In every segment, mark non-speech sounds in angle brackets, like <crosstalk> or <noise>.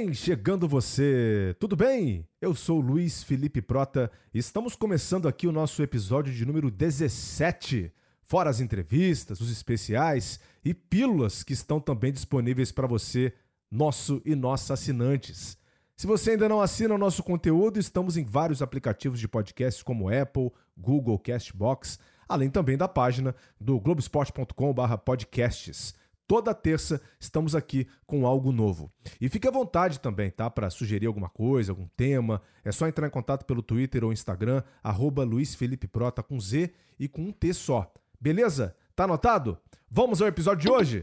bem? Chegando você. Tudo bem? Eu sou Luiz Felipe Prota e estamos começando aqui o nosso episódio de número 17. Fora as entrevistas, os especiais e pílulas que estão também disponíveis para você, nosso e nossa assinantes. Se você ainda não assina o nosso conteúdo, estamos em vários aplicativos de podcast como Apple, Google, Castbox, além também da página do globesport.com/podcasts. Toda terça estamos aqui com algo novo. E fique à vontade também, tá? Para sugerir alguma coisa, algum tema. É só entrar em contato pelo Twitter ou Instagram, arroba Luiz Felipe Prota com Z e com um T só. Beleza? Tá anotado? Vamos ao episódio de hoje?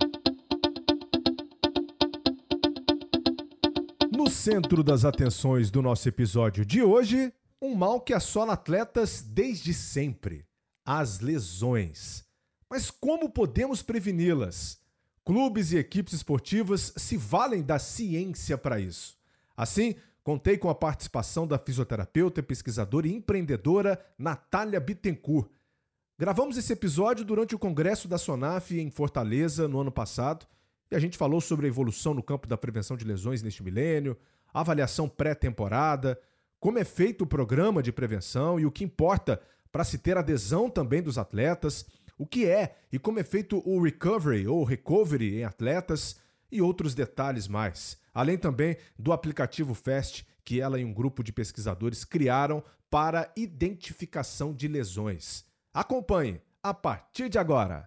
No centro das atenções do nosso episódio de hoje, um mal que assola atletas desde sempre: as lesões. Mas como podemos preveni-las? Clubes e equipes esportivas se valem da ciência para isso. Assim, contei com a participação da fisioterapeuta, pesquisadora e empreendedora Natália Bittencourt. Gravamos esse episódio durante o congresso da Sonaf em Fortaleza no ano passado e a gente falou sobre a evolução no campo da prevenção de lesões neste milênio, avaliação pré-temporada, como é feito o programa de prevenção e o que importa para se ter adesão também dos atletas o que é e como é feito o recovery ou recovery em atletas e outros detalhes mais. Além também do aplicativo Fast que ela e um grupo de pesquisadores criaram para identificação de lesões. Acompanhe a partir de agora.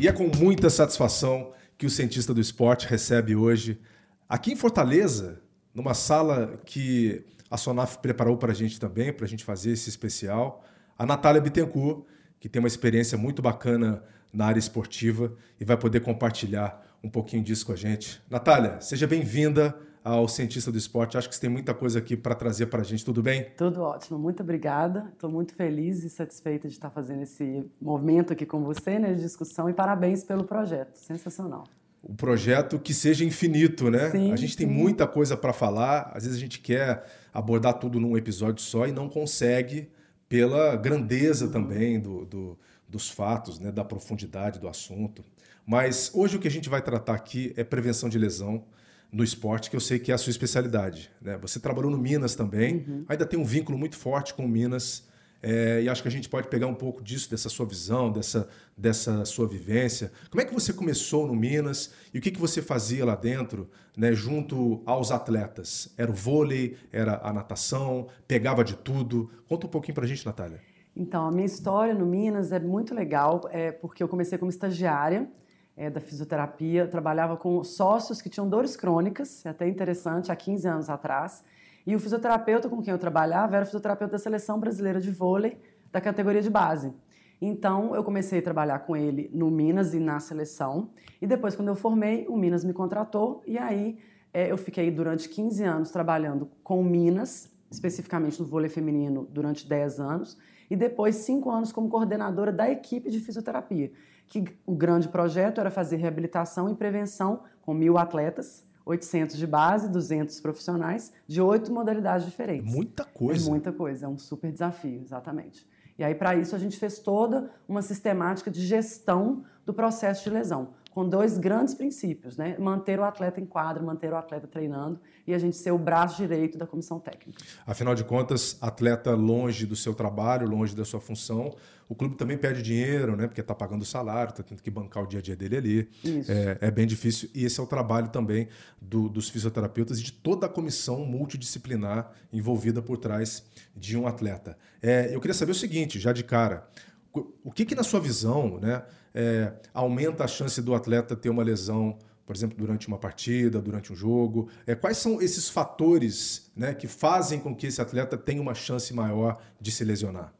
E é com muita satisfação que o cientista do esporte recebe hoje, aqui em Fortaleza, numa sala que a Sonaf preparou para a gente também, para a gente fazer esse especial a Natália Bittencourt, que tem uma experiência muito bacana na área esportiva e vai poder compartilhar um pouquinho disso com a gente. Natália, seja bem-vinda ao Cientista do Esporte. Acho que você tem muita coisa aqui para trazer para a gente. Tudo bem? Tudo ótimo. Muito obrigada. Estou muito feliz e satisfeita de estar fazendo esse movimento aqui com você, né, de discussão. E parabéns pelo projeto. Sensacional. Um projeto que seja infinito, né? Sim, a gente sim. tem muita coisa para falar. Às vezes a gente quer abordar tudo num episódio só e não consegue pela grandeza também do, do, dos fatos, né, da profundidade do assunto. Mas hoje o que a gente vai tratar aqui é prevenção de lesão no esporte, que eu sei que é a sua especialidade. Né? Você trabalhou no Minas também, Uhum. ainda tem um vínculo muito forte com o Minas. É, e acho que a gente pode pegar um pouco disso, dessa sua visão, dessa, dessa sua vivência. Como é que você começou no Minas e o que, que você fazia lá dentro, né, junto aos atletas? Era o vôlei, era a natação, pegava de tudo? Conta um pouquinho pra gente, Natália. Então, a minha história no Minas é muito legal, é porque eu comecei como estagiária é, da fisioterapia, eu trabalhava com sócios que tinham dores crônicas, é até interessante, há 15 anos atrás. E o fisioterapeuta com quem eu trabalhava era o fisioterapeuta da seleção brasileira de vôlei da categoria de base. Então, eu comecei a trabalhar com ele no Minas e na seleção. E depois, quando eu formei, o Minas me contratou. E aí, é, eu fiquei durante 15 anos trabalhando com o Minas, especificamente no vôlei feminino, durante 10 anos. E depois, 5 anos como coordenadora da equipe de fisioterapia. Que o grande projeto era fazer reabilitação e prevenção com mil atletas, 800 de base, 200 profissionais, de oito modalidades diferentes. Muita coisa. É muita coisa, é um super desafio, exatamente. E aí, para isso, a gente fez toda uma sistemática de gestão do processo de lesão, com dois grandes princípios, né? Manter o atleta em quadra, manter o atleta treinando e a gente ser o braço direito da comissão técnica. Afinal de contas, atleta longe do seu trabalho, longe da sua função, o clube também perde dinheiro, né? Porque está pagando o salário, está tendo que bancar o dia a dia dele ali. Isso. É, é bem difícil. E esse é o trabalho também do- dos fisioterapeutas e de toda a comissão multidisciplinar envolvida por trás de um atleta. É, eu queria saber o seguinte, já de cara. o- O que, que na sua visão, né, é, aumenta a chance do atleta ter uma lesão, por exemplo, durante uma partida, durante um jogo? É, quais são esses fatores né, que fazem com que esse atleta tenha uma chance maior de se lesionar?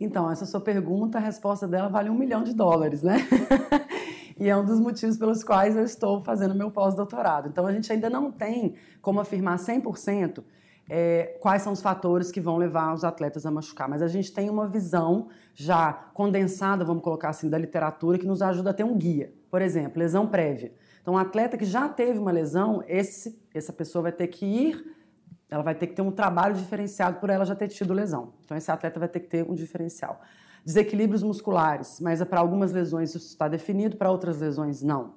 Então, essa sua pergunta, a resposta dela vale um milhão de dólares, né? <laughs> e é um dos motivos pelos quais eu estou fazendo meu pós-doutorado. Então, a gente ainda não tem como afirmar 100% é, quais são os fatores que vão levar os atletas a machucar, mas a gente tem uma visão já condensada, vamos colocar assim, da literatura que nos ajuda a ter um guia. Por exemplo, lesão prévia. Então, um atleta que já teve uma lesão, esse, essa pessoa vai ter que ir ela vai ter que ter um trabalho diferenciado por ela já ter tido lesão. Então, esse atleta vai ter que ter um diferencial. Desequilíbrios musculares, mas para algumas lesões isso está definido, para outras lesões não.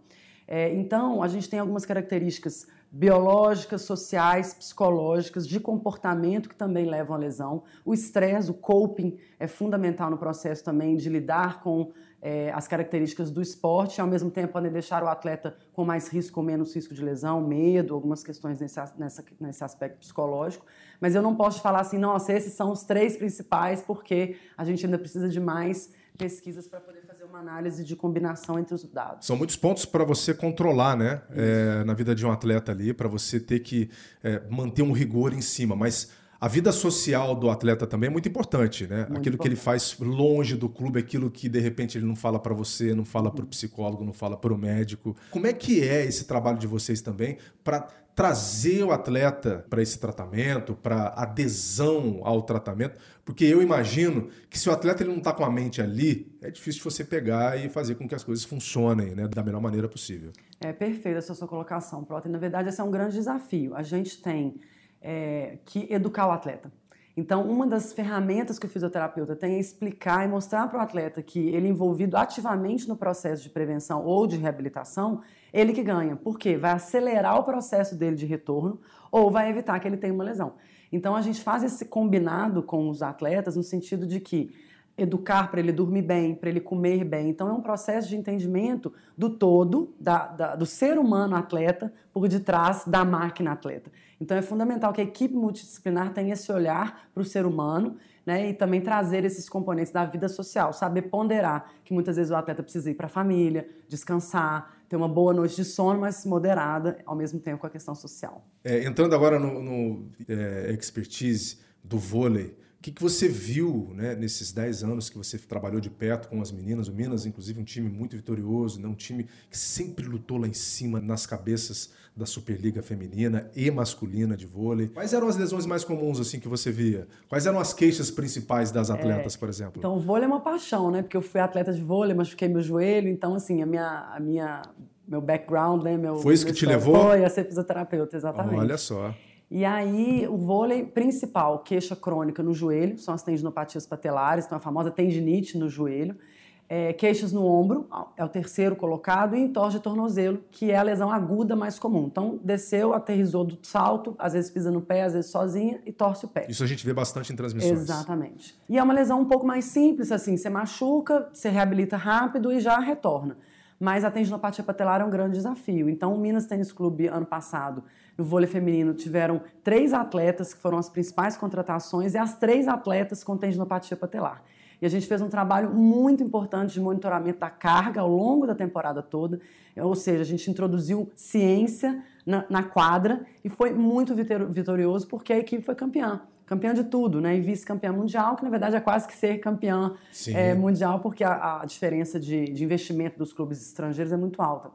É, então, a gente tem algumas características biológicas, sociais, psicológicas, de comportamento que também levam à lesão. O estresse, o coping é fundamental no processo também de lidar com é, as características do esporte e, ao mesmo tempo, podem deixar o atleta com mais risco ou menos risco de lesão, medo, algumas questões nesse, nessa, nesse aspecto psicológico. Mas eu não posso falar assim, nossa, esses são os três principais, porque a gente ainda precisa de mais pesquisas para poder uma análise de combinação entre os dados. São muitos pontos para você controlar, né, é, na vida de um atleta ali, para você ter que é, manter um rigor em cima, mas a vida social do atleta também é muito importante, né? Muito aquilo importante. que ele faz longe do clube, aquilo que de repente ele não fala para você, não fala para o psicólogo, não fala para o médico. Como é que é esse trabalho de vocês também para trazer o atleta para esse tratamento, para adesão ao tratamento? Porque eu imagino que se o atleta ele não está com a mente ali, é difícil você pegar e fazer com que as coisas funcionem né, da melhor maneira possível. É perfeita essa sua colocação, Prota. Na verdade, esse é um grande desafio. A gente tem é, que educar o atleta. Então, uma das ferramentas que o fisioterapeuta tem é explicar e mostrar para o atleta que ele envolvido ativamente no processo de prevenção ou de reabilitação, ele que ganha. Por quê? Vai acelerar o processo dele de retorno ou vai evitar que ele tenha uma lesão. Então, a gente faz esse combinado com os atletas no sentido de que educar para ele dormir bem, para ele comer bem. Então, é um processo de entendimento do todo, da, da, do ser humano atleta, por detrás da máquina atleta. Então, é fundamental que a equipe multidisciplinar tenha esse olhar para o ser humano né, e também trazer esses componentes da vida social, saber ponderar que muitas vezes o atleta precisa ir para a família, descansar, ter uma boa noite de sono, mas moderada, ao mesmo tempo com a questão social. É, entrando agora no, no é, expertise do vôlei, o que, que você viu né, nesses 10 anos que você trabalhou de perto com as meninas? O Minas, inclusive, um time muito vitorioso, né, um time que sempre lutou lá em cima nas cabeças da Superliga feminina e masculina de vôlei. Quais eram as lesões mais comuns assim que você via? Quais eram as queixas principais das atletas, é, por exemplo? Então, o vôlei é uma paixão, né? Porque eu fui atleta de vôlei, machuquei meu joelho, então assim, a minha a minha meu background, né, meu Foi isso que te levou? Foi a ser fisioterapeuta, exatamente. Olha só. E aí, o vôlei principal, queixa crônica no joelho, são as tendinopatias patelares, então a famosa tendinite no joelho. É, queixas no ombro, é o terceiro colocado, e entorse de tornozelo, que é a lesão aguda mais comum. Então, desceu, aterrizou do salto, às vezes pisa no pé, às vezes sozinha, e torce o pé. Isso a gente vê bastante em transmissões. Exatamente. E é uma lesão um pouco mais simples, assim, você machuca, você reabilita rápido e já retorna. Mas a tendinopatia patelar é um grande desafio. Então, o Minas Tênis Clube, ano passado, no vôlei feminino, tiveram três atletas que foram as principais contratações e as três atletas com tendinopatia patelar. E a gente fez um trabalho muito importante de monitoramento da carga ao longo da temporada toda, ou seja, a gente introduziu ciência na, na quadra e foi muito vitorioso porque a equipe foi campeã campeã de tudo, né? E vice-campeã mundial, que na verdade é quase que ser campeã é, mundial, porque a, a diferença de, de, investimento dos clubes estrangeiros é muito alta.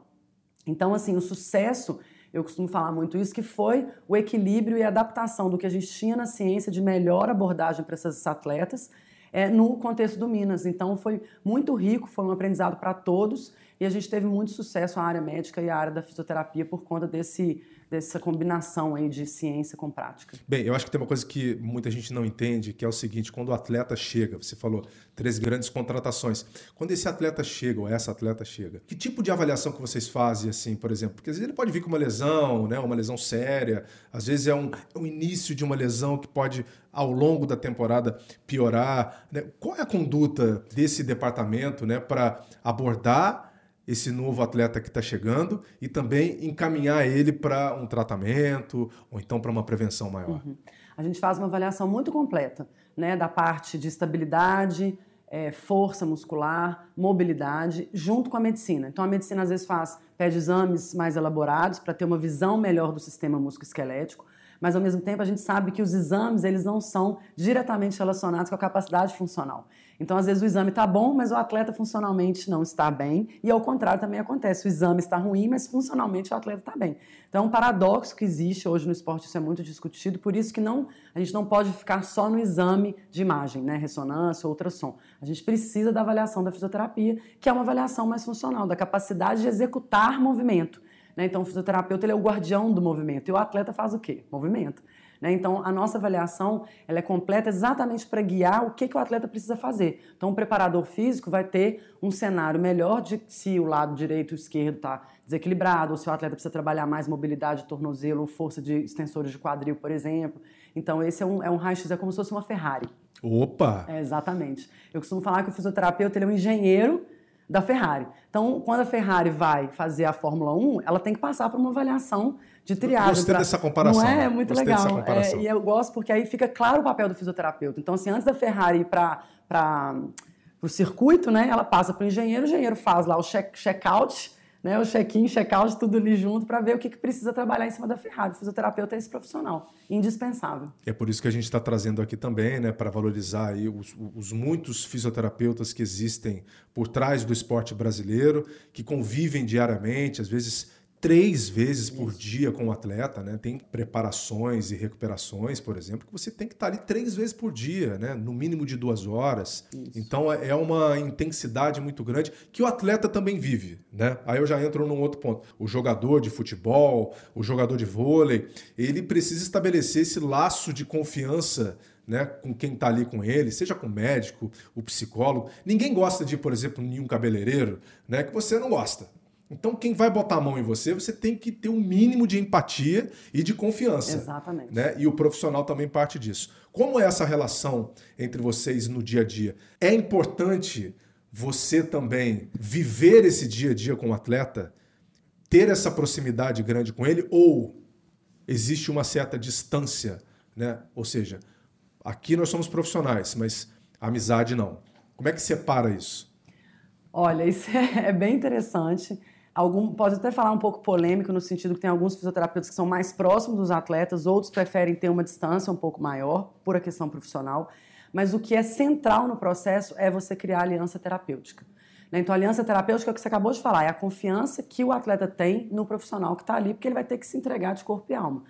Então, assim, o sucesso, eu costumo falar muito isso, que foi o equilíbrio e a adaptação do que a gente tinha na ciência de melhor abordagem para essas atletas é, no contexto do Minas. Então, foi muito rico, foi um aprendizado para todos e a gente teve muito sucesso na área médica e a área da fisioterapia por conta desse dessa combinação aí de ciência com prática. Bem, eu acho que tem uma coisa que muita gente não entende, que é o seguinte, quando o atleta chega, você falou três grandes contratações, quando esse atleta chega ou essa atleta chega, que tipo de avaliação que vocês fazem, assim, por exemplo? Porque às vezes ele pode vir com uma lesão, né, uma lesão séria, às vezes é um, é um início de uma lesão que pode, ao longo da temporada, piorar. Né? Qual é a conduta desse departamento né, para abordar esse novo atleta que está chegando e também encaminhar ele para um tratamento ou então para uma prevenção maior? Uhum. A gente faz uma avaliação muito completa né, da parte de estabilidade, é, força muscular, mobilidade, junto com a medicina. Então, a medicina às vezes faz, pede exames mais elaborados para ter uma visão melhor do sistema musculoesquelético, mas ao mesmo tempo a gente sabe que os exames eles não são diretamente relacionados com a capacidade funcional. Então, às vezes o exame está bom, mas o atleta funcionalmente não está bem, e ao contrário também acontece, o exame está ruim, mas funcionalmente o atleta está bem. Então, é um paradoxo que existe hoje no esporte, isso é muito discutido, por isso que não, a gente não pode ficar só no exame de imagem, né, ressonância, ultrassom. A gente precisa da avaliação da fisioterapia, que é uma avaliação mais funcional, da capacidade de executar movimento. Né? Então, o fisioterapeuta ele é o guardião do movimento. E o atleta faz o quê? Movimento. Né? Então, a nossa avaliação ela é completa exatamente para guiar o que, que o atleta precisa fazer. Então, o preparador físico vai ter um cenário melhor de se o lado direito ou esquerdo está desequilibrado, ou se o atleta precisa trabalhar mais mobilidade de tornozelo ou força de extensores de quadril, por exemplo. Então, esse é um, é um raio-x, é como se fosse uma Ferrari. Opa! É, exatamente. Eu costumo falar que o fisioterapeuta ele é um engenheiro da Ferrari. Então, quando a Ferrari vai fazer a Fórmula 1, ela tem que passar por uma avaliação de triagem. Gostei pra... dessa comparação. Não é? É muito Gostei legal. É, e eu gosto porque aí fica claro o papel do fisioterapeuta. Então, assim, antes da Ferrari ir para o circuito, né, ela passa para o engenheiro, o engenheiro faz lá o check-out, check né, o check-in, check-out, tudo ali junto para ver o que, que, precisa trabalhar em cima da Ferrari. O fisioterapeuta é esse profissional, indispensável. É por isso que a gente está trazendo aqui também, né, para valorizar aí os, os, muitos fisioterapeutas que existem por trás do esporte brasileiro, que convivem diariamente, às vezes três vezes por dia com o atleta, né? Tem preparações e recuperações, por exemplo, que você tem que estar ali três vezes por dia, né? No mínimo de duas horas. Isso. Então é, é uma intensidade muito grande que o atleta também vive, né? Aí eu já entro num outro ponto. O jogador de futebol, o jogador de vôlei, ele precisa estabelecer esse laço de confiança né, com quem está ali com ele, seja com o médico, o psicólogo. Ninguém gosta de, por exemplo, nenhum cabeleireiro, né, que você não gosta. Então, quem vai botar a mão em você, você tem que ter um mínimo de empatia e de confiança. Exatamente. Né? E o profissional também parte disso. Como é essa relação entre vocês no dia a dia? É importante você também viver esse dia a dia com o atleta, ter essa proximidade grande com ele, ou existe uma certa distância, né? Ou seja, aqui nós somos profissionais, mas amizade não. Como é que separa isso? Olha, isso <laughs> é bem interessante. Algum, pode até falar um pouco polêmico, no sentido que tem alguns fisioterapeutas que são mais próximos dos atletas, outros preferem ter uma distância um pouco maior, por a questão profissional. Mas o que é central no processo é você criar aliança terapêutica. Né? Então, a aliança terapêutica é o que você acabou de falar, é a confiança que o atleta tem no profissional que está ali, porque ele vai ter que se entregar de corpo e alma.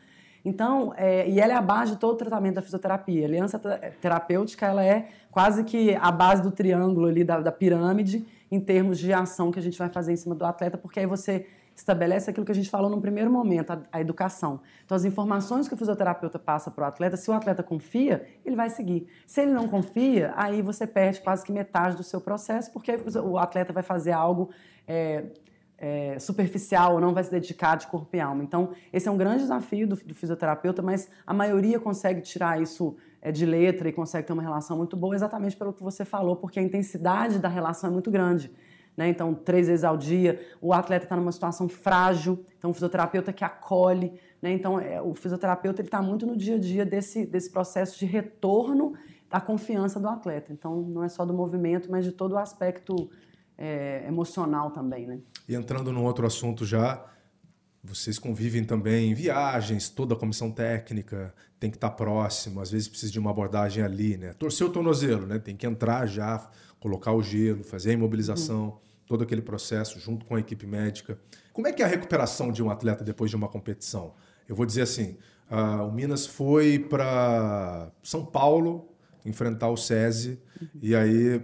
Então, é, e ela é a base de todo o tratamento da fisioterapia. A aliança terapêutica ela é quase que a base do triângulo ali da, da pirâmide em termos de ação que a gente vai fazer em cima do atleta, porque aí você estabelece aquilo que a gente falou no primeiro momento, a, a educação. Então, as informações que o fisioterapeuta passa para o atleta, se o atleta confia, ele vai seguir. Se ele não confia, aí você perde quase que metade do seu processo, porque o atleta vai fazer algo é, é, superficial ou não vai se dedicar de corpo e alma. Então, esse é um grande desafio do, do fisioterapeuta, mas a maioria consegue tirar isso é, de letra e consegue ter uma relação muito boa exatamente pelo que você falou, porque a intensidade da relação é muito grande. Né? Então, três vezes ao dia, o atleta está numa situação frágil, então o fisioterapeuta que acolhe. Né? Então, é, o fisioterapeuta está muito no dia a dia desse, desse processo de retorno da confiança do atleta. Então, não é só do movimento, mas de todo o aspecto é, emocional também. Né? E entrando num outro assunto já, vocês convivem também em viagens, toda a comissão técnica tem que estar próximo, às vezes precisa de uma abordagem ali, né? Torcer o tornozelo, né? Tem que entrar já, colocar o gelo, fazer a imobilização, uhum. todo aquele processo junto com a equipe médica. Como é que é a recuperação de um atleta depois de uma competição? Eu vou dizer assim, uh, o Minas foi para São Paulo enfrentar o SESI uhum. e aí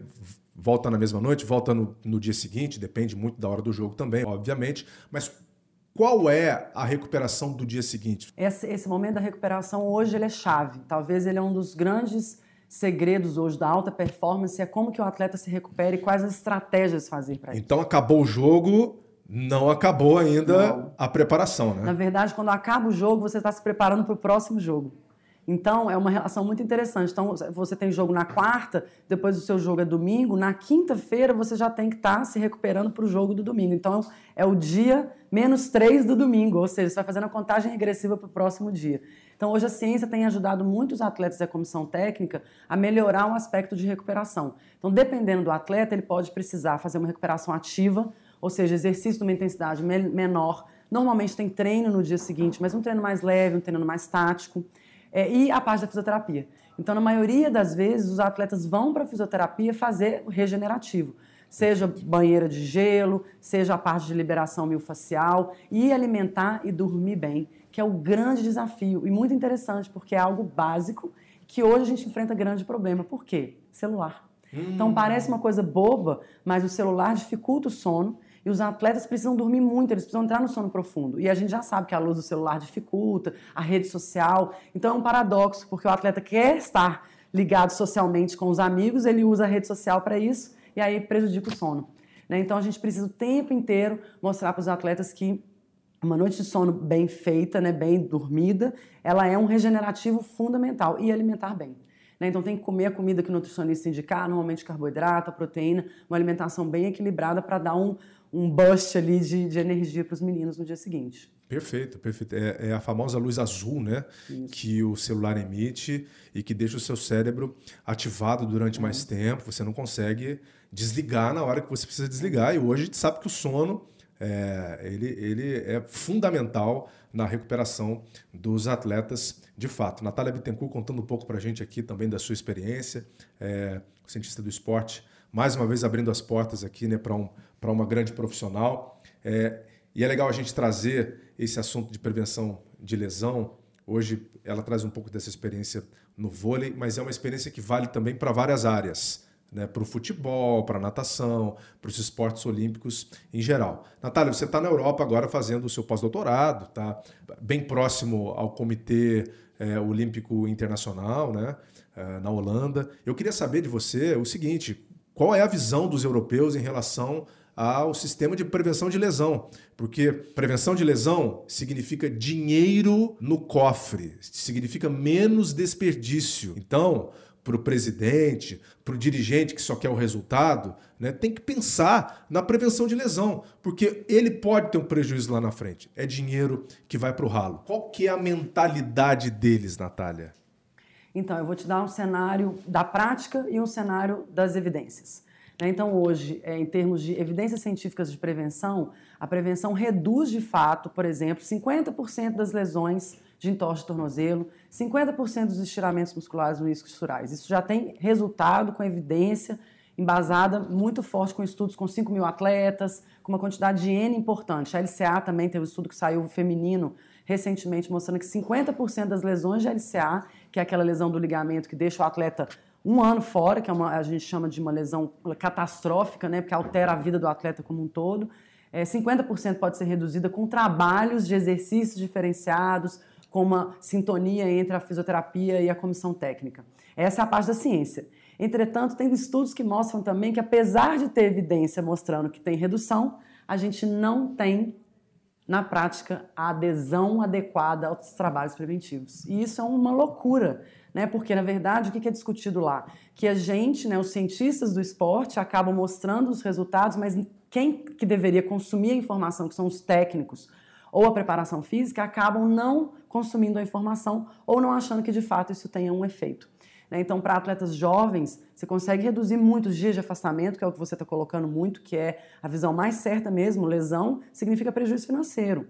volta na mesma noite, volta no, no dia seguinte, depende muito da hora do jogo também, obviamente, mas qual é a recuperação do dia seguinte? Esse, esse, momento da recuperação hoje ele é chave. Talvez ele é um dos grandes segredos hoje da alta performance, é como que o atleta se recupera e quais as estratégias fazer para isso. Então acabou o jogo, não acabou ainda não. a preparação, né? Na verdade, quando acaba o jogo, você está se preparando para o próximo jogo. Então, é uma relação muito interessante. Então, você tem jogo na quarta, depois o seu jogo é domingo, na quinta-feira você já tem que estar tá se recuperando para o jogo do domingo. Então, é o dia menos três do domingo, ou seja, você vai fazendo a contagem regressiva para o próximo dia. Então, hoje a ciência tem ajudado muitos atletas da comissão técnica a melhorar o aspecto de recuperação. Então, dependendo do atleta, ele pode precisar fazer uma recuperação ativa, ou seja, exercício de uma intensidade menor. Normalmente tem treino no dia seguinte, mas um treino mais leve, um treino mais tático é, e a parte da fisioterapia. Então, na maioria das vezes, os atletas vão para a fisioterapia fazer o regenerativo, seja banheira de gelo, seja a parte de liberação miofascial e alimentar e dormir bem, que é o grande desafio e muito interessante, porque é algo básico que hoje a gente enfrenta grande problema. Por quê? Celular. Hum. Então parece uma coisa boba, mas o celular dificulta o sono E os atletas precisam dormir muito, eles precisam entrar no sono profundo. E a gente já sabe que a luz do celular dificulta, a rede social. Então é um paradoxo, porque o atleta quer estar ligado socialmente com os amigos, ele usa a rede social para isso e aí prejudica o sono. Né? Então a gente precisa o tempo inteiro mostrar para os atletas que uma noite de sono bem feita, né, bem dormida, ela é um regenerativo fundamental e alimentar bem. Né? Então tem que comer a comida que o nutricionista indicar, normalmente carboidrato, proteína, uma alimentação bem equilibrada para dar um, um bust ali de, de energia para os meninos no dia seguinte. Perfeito, perfeito. É, é, a famosa luz azul, né? Isso. Que o celular emite e que deixa o seu cérebro ativado durante é. mais tempo. Você não consegue desligar na hora que você precisa desligar. E hoje a gente sabe que o sono é, ele, ele é fundamental na recuperação dos atletas de fato. Natália Bittencourt contando um pouco para a gente aqui também da sua experiência, é, cientista do esporte, mais uma vez abrindo as portas aqui né, para um, uma grande profissional. É, e é legal a gente trazer esse assunto de prevenção de lesão. Hoje ela traz um pouco dessa experiência no vôlei, mas é uma experiência que vale também para várias áreas. Né, para o futebol, para a natação, para os esportes olímpicos em geral. Natália, você está na Europa agora fazendo o seu pós-doutorado, está bem próximo ao Comitê é, Olímpico Internacional, né, é, na Holanda. Eu queria saber de você o seguinte: qual é a visão dos europeus em relação ao sistema de prevenção de lesão, porque prevenção de lesão significa dinheiro no cofre, significa menos desperdício. Então, para o presidente, para o dirigente que só quer o resultado, né, tem que pensar na prevenção de lesão, porque ele pode ter um prejuízo lá na frente. É dinheiro que vai para o ralo. Qual que é a mentalidade deles, Natália? Então, eu vou te dar um cenário da prática e um cenário das evidências. Né? Então, hoje, é, em termos de evidências científicas de prevenção, a prevenção reduz de fato, por exemplo, 50% das lesões de entorse de tornozelo, 50% dos estiramentos musculares no isquios surais. Isso já tem resultado com evidência embasada muito forte com estudos com 5 mil atletas, com uma quantidade de N importante. A LCA também teve um estudo que saiu feminino recentemente mostrando que 50% das lesões de LCA, que é aquela lesão do ligamento que deixa o atleta um ano fora, que é uma, a gente chama de uma lesão catastrófica, né, porque altera a vida do atleta como um todo. É, 50% pode ser reduzida com trabalhos de exercícios diferenciados, com uma sintonia entre a fisioterapia e a comissão técnica. Essa é a parte da ciência. Entretanto, tem estudos que mostram também que, apesar de ter evidência mostrando que tem redução, a gente não tem, na prática, a adesão adequada aos trabalhos preventivos. E isso é uma loucura né? Porque, na verdade, o que é discutido lá? Que a gente, né, os cientistas do esporte, acabam mostrando os resultados, mas quem que deveria consumir a informação, que são os técnicos, ou a preparação física, acabam não consumindo a informação ou não achando que de fato isso tenha um efeito. Né? Então, para atletas jovens, você consegue reduzir muito os dias de afastamento, que é o que você está colocando muito, que é a visão mais certa mesmo. Lesão significa prejuízo financeiro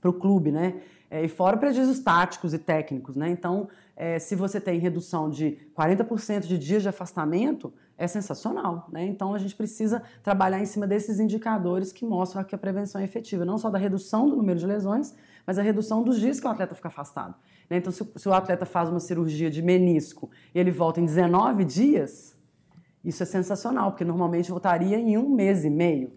para o clube, né? É, e fora prejuízos táticos e técnicos, né? Então, é, se você tem redução de 40% de dias de afastamento, é sensacional. Né? Então a gente precisa trabalhar em cima desses indicadores que mostram que a prevenção é efetiva, não só da redução do número de lesões, mas a redução dos dias que o atleta fica afastado. Né? Então, se, se o atleta faz uma cirurgia de menisco e ele volta em 19 dias, isso é sensacional, porque normalmente voltaria em um mês e meio.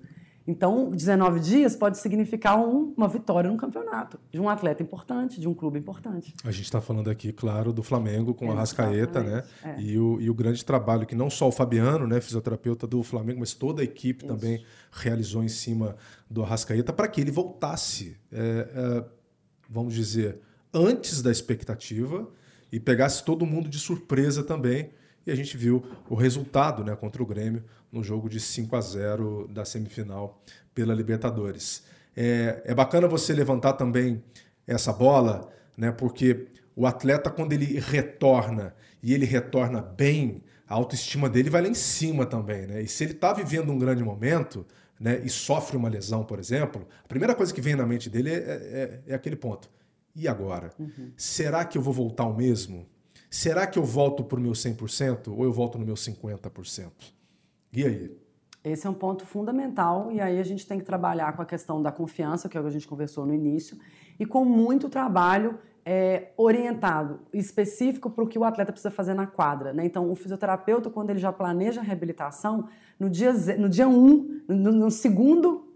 Então, 19 dias pode significar um, uma vitória no campeonato, de um atleta importante, de um clube importante. A gente está falando aqui, claro, do Flamengo com a Rascaeta, né? É. E, o, e o grande trabalho que não só o Fabiano, né, fisioterapeuta do Flamengo, mas toda a equipe Isso. também realizou em cima do Arrascaeta para que ele voltasse, é, é, vamos dizer, antes da expectativa e pegasse todo mundo de surpresa também e a gente viu o resultado né, contra o Grêmio no jogo de 5 a 0 da semifinal pela Libertadores. É, é bacana você levantar também essa bola, né, porque o atleta, quando ele retorna e ele retorna bem, a autoestima dele vai lá em cima também. Né? E se ele está vivendo um grande momento né, e sofre uma lesão, por exemplo, a primeira coisa que vem na mente dele é, é, é aquele ponto. E agora? Uhum. Será que eu vou voltar ao mesmo? Será que eu volto para o meu 100% ou eu volto no meu 50%? E aí? Esse é um ponto fundamental e aí a gente tem que trabalhar com a questão da confiança, que é o que a gente conversou no início, e com muito trabalho é, orientado, específico para o que o atleta precisa fazer na quadra. Né? Então, o fisioterapeuta, quando ele já planeja a reabilitação, no dia, no dia um, no, no segundo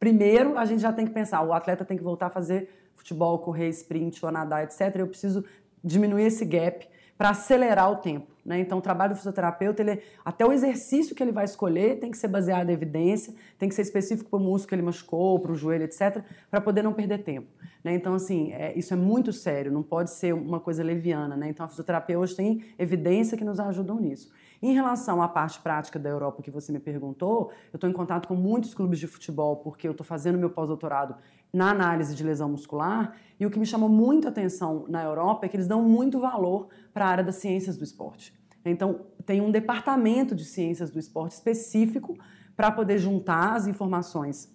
primeiro a gente já tem que pensar, o atleta tem que voltar a fazer futebol, correr, sprint, ou nadar, etc. Eu preciso diminuir esse gap para acelerar o tempo. Né? Então, o trabalho do fisioterapeuta, ele, até o exercício que ele vai escolher tem que ser baseado em evidência, tem que ser específico para o músculo que ele machucou, para o joelho, etc., para poder não perder tempo. Né? Então, assim, é, isso é muito sério, não pode ser uma coisa leviana. Né? Então, a fisioterapia hoje tem evidência que nos ajudam nisso. Em relação à parte prática da Europa que você me perguntou, eu estou em contato com muitos clubes de futebol porque eu estou fazendo meu pós-doutorado na análise de lesão muscular e o que me chamou muito atenção na Europa é que eles dão muito valor para a área das ciências do esporte. Então, tem um departamento de ciências do esporte específico para poder juntar as informações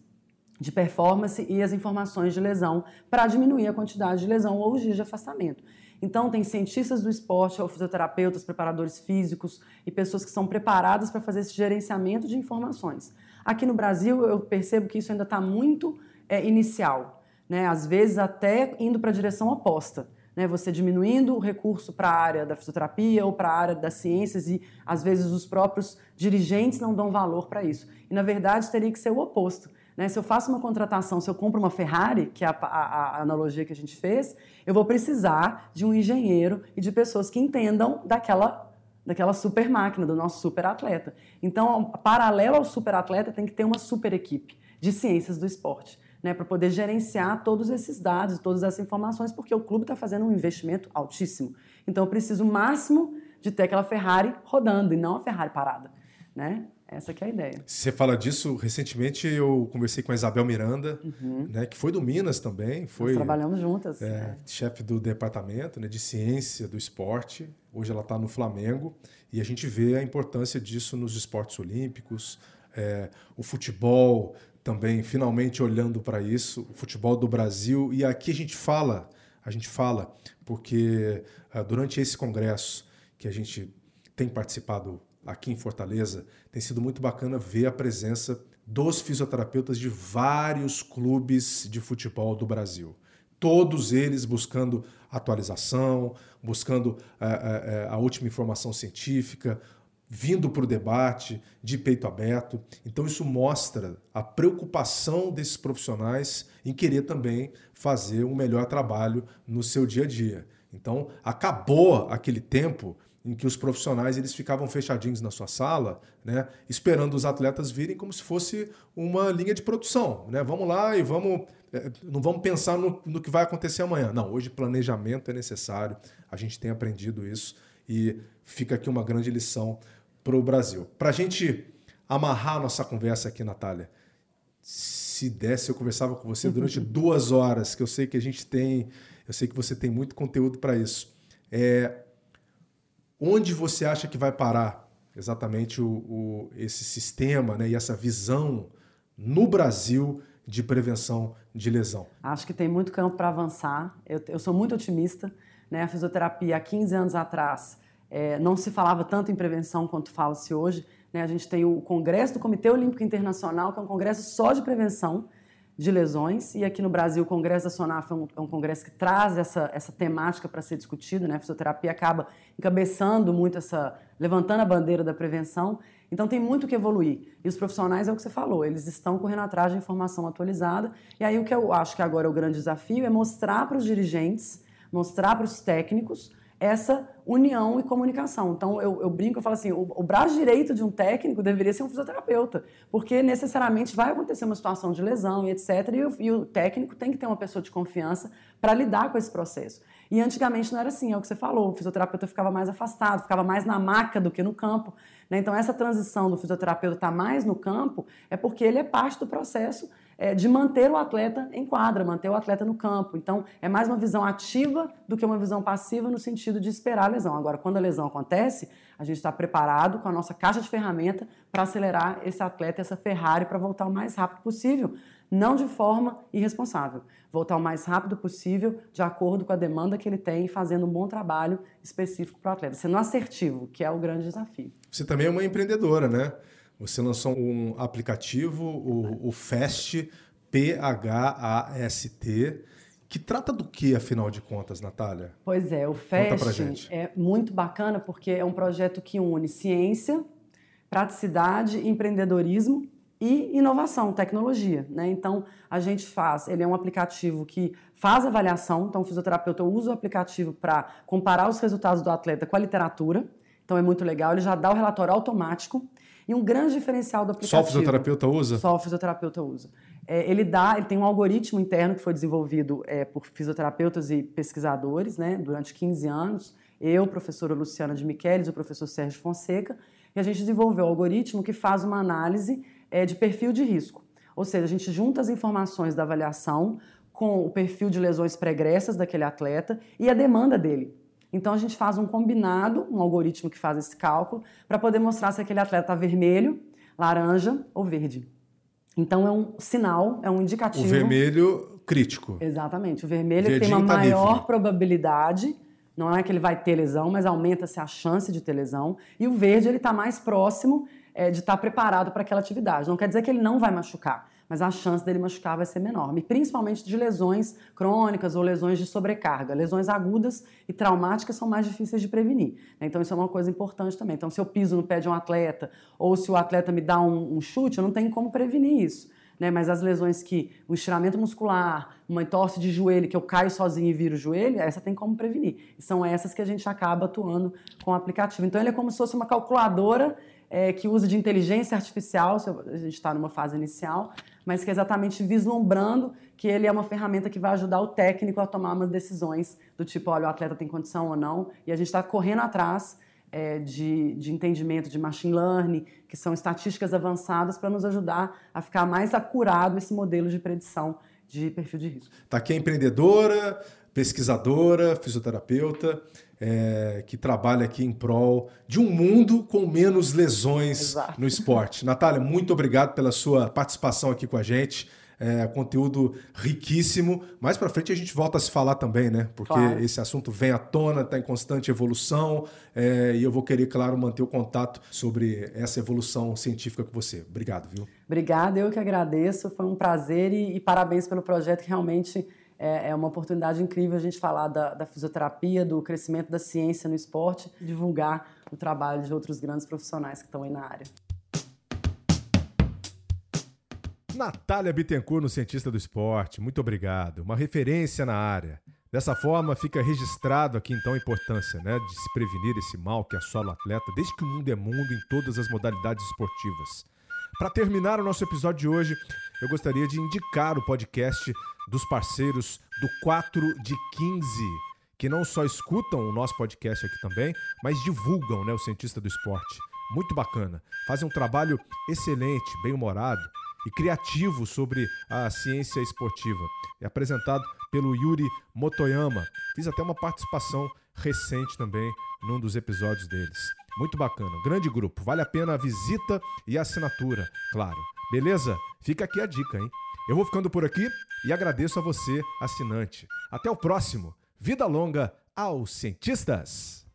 de performance e as informações de lesão para diminuir a quantidade de lesão ou dias de afastamento. Então, tem cientistas do esporte, ou fisioterapeutas, preparadores físicos e pessoas que são preparadas para fazer esse gerenciamento de informações. Aqui no Brasil, eu percebo que isso ainda está muito é, inicial, né? às vezes até indo para a direção oposta. Né? Você diminuindo o recurso para a área da fisioterapia ou para a área das ciências e, às vezes, os próprios dirigentes não dão valor para isso. E, na verdade, teria que ser o oposto. Né? Se eu faço uma contratação, se eu compro uma Ferrari, que é a, a, a, analogia que a gente fez, eu vou precisar de um engenheiro e de pessoas que entendam daquela, daquela super máquina, do nosso super atleta. Então, paralelo ao super atleta, tem que ter uma super equipe de ciências do esporte. Né, para poder gerenciar todos esses dados, todas essas informações, porque o clube está fazendo um investimento altíssimo. Então, eu preciso o máximo de ter aquela Ferrari rodando e não a Ferrari parada. Né? Essa que é a ideia. Você fala disso, recentemente eu conversei com a Isabel Miranda, uhum. né, que foi do Minas também. Foi, Nós trabalhamos juntas. É, é. Chefe do departamento né, de ciência do esporte. Hoje ela está no Flamengo. E a gente vê a importância disso nos esportes olímpicos. É, o futebol também finalmente olhando para isso, o futebol do Brasil. E aqui a gente fala, a gente fala, porque uh, durante esse congresso que a gente tem participado aqui em Fortaleza, tem sido muito bacana ver a presença dos fisioterapeutas de vários clubes de futebol do Brasil. Todos eles buscando atualização, buscando eh, eh, a última informação científica, vindo para o debate de peito aberto. Então, isso mostra a preocupação desses profissionais em querer também fazer um melhor trabalho no seu dia a dia. Então, acabou aquele tempo em que os profissionais eles ficavam fechadinhos na sua sala, né, esperando os atletas virem como se fosse uma linha de produção, né? Vamos lá e vamos é, não vamos pensar no, no que vai acontecer amanhã. Não, hoje planejamento é necessário. A gente tem aprendido isso e fica aqui uma grande lição para o Brasil. Para a gente amarrar nossa conversa aqui, Natália, se desse, eu conversava com você durante <laughs> duas horas, que eu sei que a gente tem, eu sei que você tem muito conteúdo para isso. É, Onde você acha que vai parar exatamente o, o, esse sistema né, e essa visão no Brasil de prevenção de lesão? Acho que tem muito campo para avançar. Eu, eu, sou muito otimista. Né? A fisioterapia, há 15 anos atrás, é, não se falava tanto em prevenção quanto fala-se hoje. Né? A gente tem o Congresso do Comitê Olímpico Internacional, que é um congresso só de prevenção de lesões. E aqui no Brasil, o Congresso da SONAF é um, é um congresso que traz essa, essa temática para ser discutido. Né? A fisioterapia acaba encabeçando muito essa, levantando a bandeira da prevenção. Então tem muito que evoluir. E os profissionais é o que você falou, eles estão correndo atrás de informação atualizada. E aí o que eu acho que agora é o grande desafio é mostrar para os dirigentes, mostrar para os técnicos essa união e comunicação. Então, eu, eu brinco, eu falo assim, o, o, braço direito de um técnico deveria ser um fisioterapeuta, porque necessariamente vai acontecer uma situação de lesão e etc, e o, e o técnico tem que ter uma pessoa de confiança para lidar com esse processo. E antigamente não era assim, é o que você falou, o fisioterapeuta ficava mais afastado, ficava mais na maca do que no campo. Né? Então, essa transição do fisioterapeuta estar tá mais no campo é porque ele é parte do processo é, de manter o atleta em quadra, manter o atleta no campo. Então, é mais uma visão ativa do que uma visão passiva no sentido de esperar a lesão. Agora, quando a lesão acontece, a gente está preparado com a nossa caixa de ferramenta para acelerar esse atleta, essa Ferrari, para voltar o mais rápido possível. Não de forma irresponsável. Voltar o mais rápido possível, de acordo com a demanda que ele tem, fazendo um bom trabalho específico para o atleta. Sendo assertivo, que é o grande desafio. Você também é uma empreendedora, né? Você lançou um aplicativo, o, o Fast, P-H-A-S-T, que trata do que, afinal de contas, Natália? Pois é, o Fast é muito bacana porque é um projeto que une ciência, praticidade empreendedorismo e inovação, tecnologia. Né? Então, a gente faz, ele é um aplicativo que faz avaliação, então o fisioterapeuta usa o aplicativo para comparar os resultados do atleta com a literatura, então é muito legal, ele já dá o relatório automático, e um grande diferencial do aplicativo... Só o fisioterapeuta usa? Só o fisioterapeuta usa. É, ele dá, ele tem um algoritmo interno que foi desenvolvido é, por fisioterapeutas e pesquisadores, né, durante 15 anos, eu, professora Luciana de Michelis, o professor Sérgio Fonseca, e a gente desenvolveu um algoritmo que faz uma análise é, de perfil de risco. Ou seja, a gente junta as informações da avaliação com o perfil de lesões pregressas daquele atleta e a demanda dele. Então a gente faz um combinado, um algoritmo que faz esse cálculo, para poder mostrar se aquele atleta está vermelho, laranja ou verde. Então é um sinal, é um indicativo. O vermelho crítico. Exatamente. O vermelho Verdinho tem uma tá maior livre. probabilidade, não é que ele vai ter lesão, mas aumenta-se a chance de ter lesão. E o verde ele está mais próximo é, de estar tá preparado para aquela atividade. Não quer dizer que ele não vai machucar, mas a chance dele machucar vai ser menor. E principalmente de lesões crônicas ou lesões de sobrecarga. Lesões agudas e traumáticas são mais difíceis de prevenir. Né? Então isso é uma coisa importante também. Então se eu piso no pé de um atleta ou se o atleta me dá um, um chute, eu não tenho como prevenir isso. Né, mas as lesões que o estiramento muscular, uma entorse de joelho, que eu caio sozinho e viro o joelho, essa tem como prevenir. E são essas que a gente acaba atuando com o aplicativo. Então ele é como se fosse uma calculadora é, que usa de inteligência artificial, a gente está numa fase inicial, mas que é exatamente vislumbrando que ele é uma ferramenta que vai ajudar o técnico a tomar umas decisões do tipo, olha, o atleta tem condição ou não, e a gente está correndo atrás é, de, de entendimento de machine learning, que são estatísticas avançadas para nos ajudar a ficar mais acurado esse modelo de predição de perfil de risco. Está aqui a empreendedora, pesquisadora, fisioterapeuta, é, que trabalha aqui em prol de um mundo com menos lesões Exato. no esporte. Natália, muito obrigado pela sua participação aqui com a gente. É, conteúdo riquíssimo. Mais para frente a gente volta a se falar também, né? Porque claro. esse assunto vem à tona, está em constante evolução é, e eu vou querer, claro, manter o contato sobre essa evolução científica com você. Obrigado, viu? Obrigada, eu que agradeço. Foi um prazer e, e parabéns pelo projeto que realmente é, uma oportunidade incrível a gente falar da, da, fisioterapia, do crescimento da ciência no esporte, divulgar o trabalho de outros grandes profissionais que estão aí na área. Natália Bittencourt, no Cientista do Esporte, muito obrigado. Uma referência na área. Dessa forma, fica registrado aqui então a importância né, de se prevenir esse mal que assola o atleta desde que o mundo é mundo em todas as modalidades esportivas. Para terminar o nosso episódio de hoje, eu gostaria de indicar o podcast dos parceiros do 4 de 15, que não só escutam o nosso podcast aqui também, mas divulgam né, o Cientista do Esporte. Muito bacana. Fazem um trabalho excelente, bem-humorado e criativo sobre a ciência esportiva. É apresentado pelo Yuri Motoyama. Fiz até uma participação recente também num dos episódios deles. Muito bacana, grande grupo. Vale a pena a visita e a assinatura, claro. Beleza? Fica aqui a dica, hein? Eu vou ficando por aqui e agradeço a você, assinante. Até o próximo. Vida longa aos cientistas!